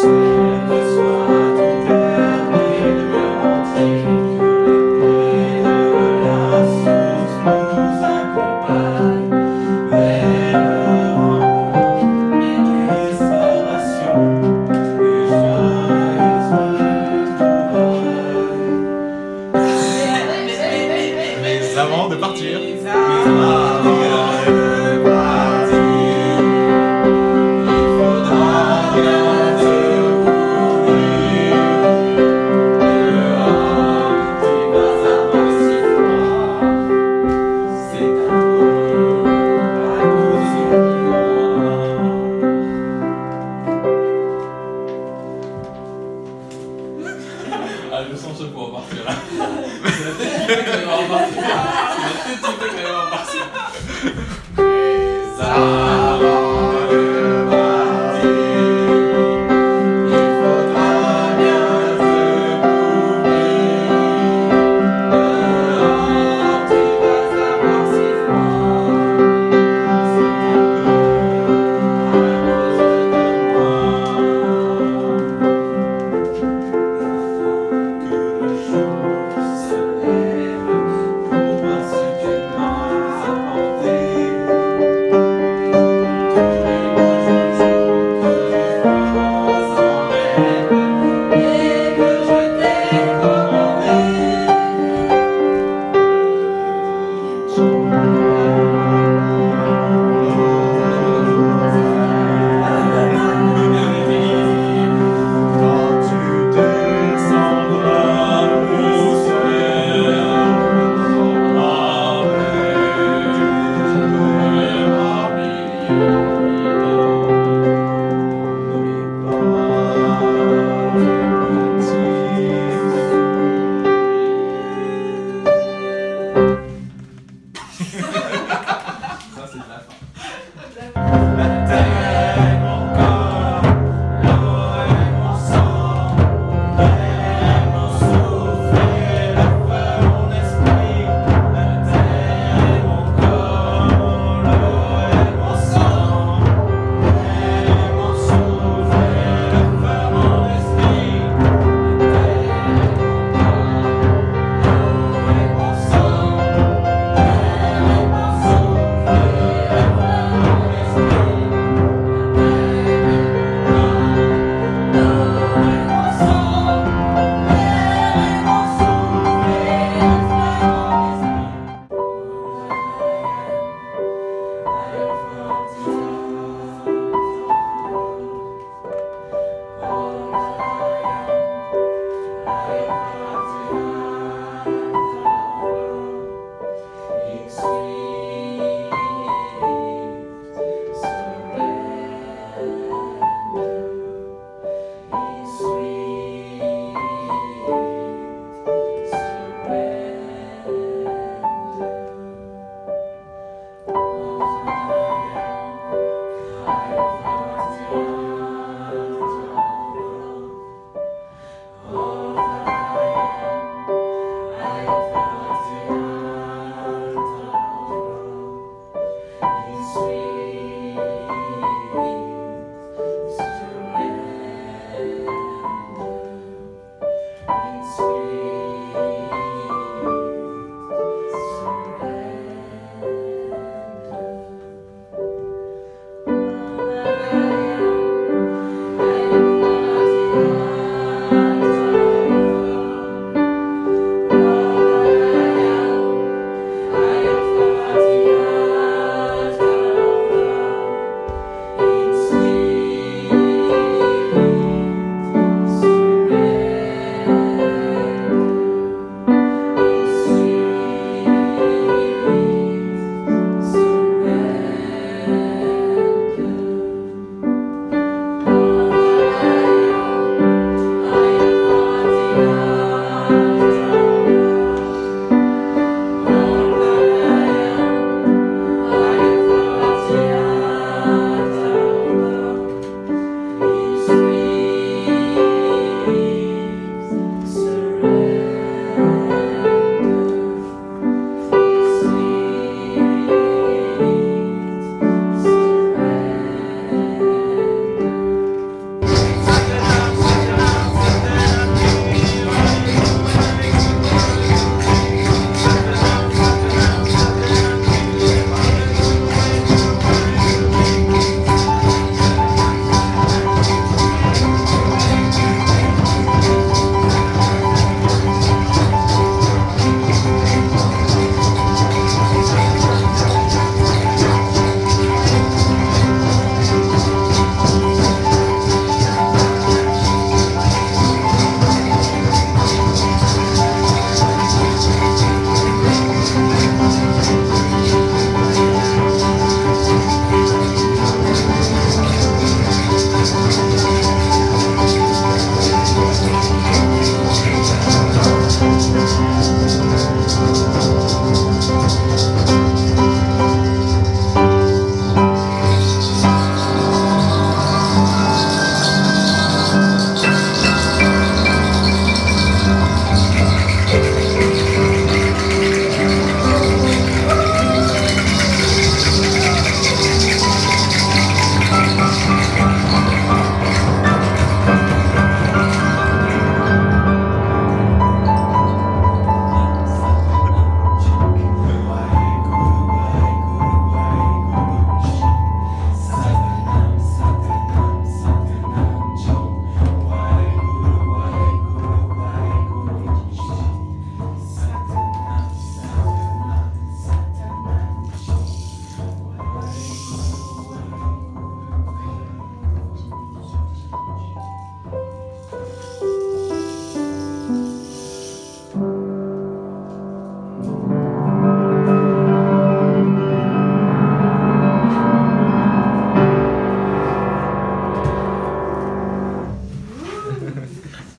say.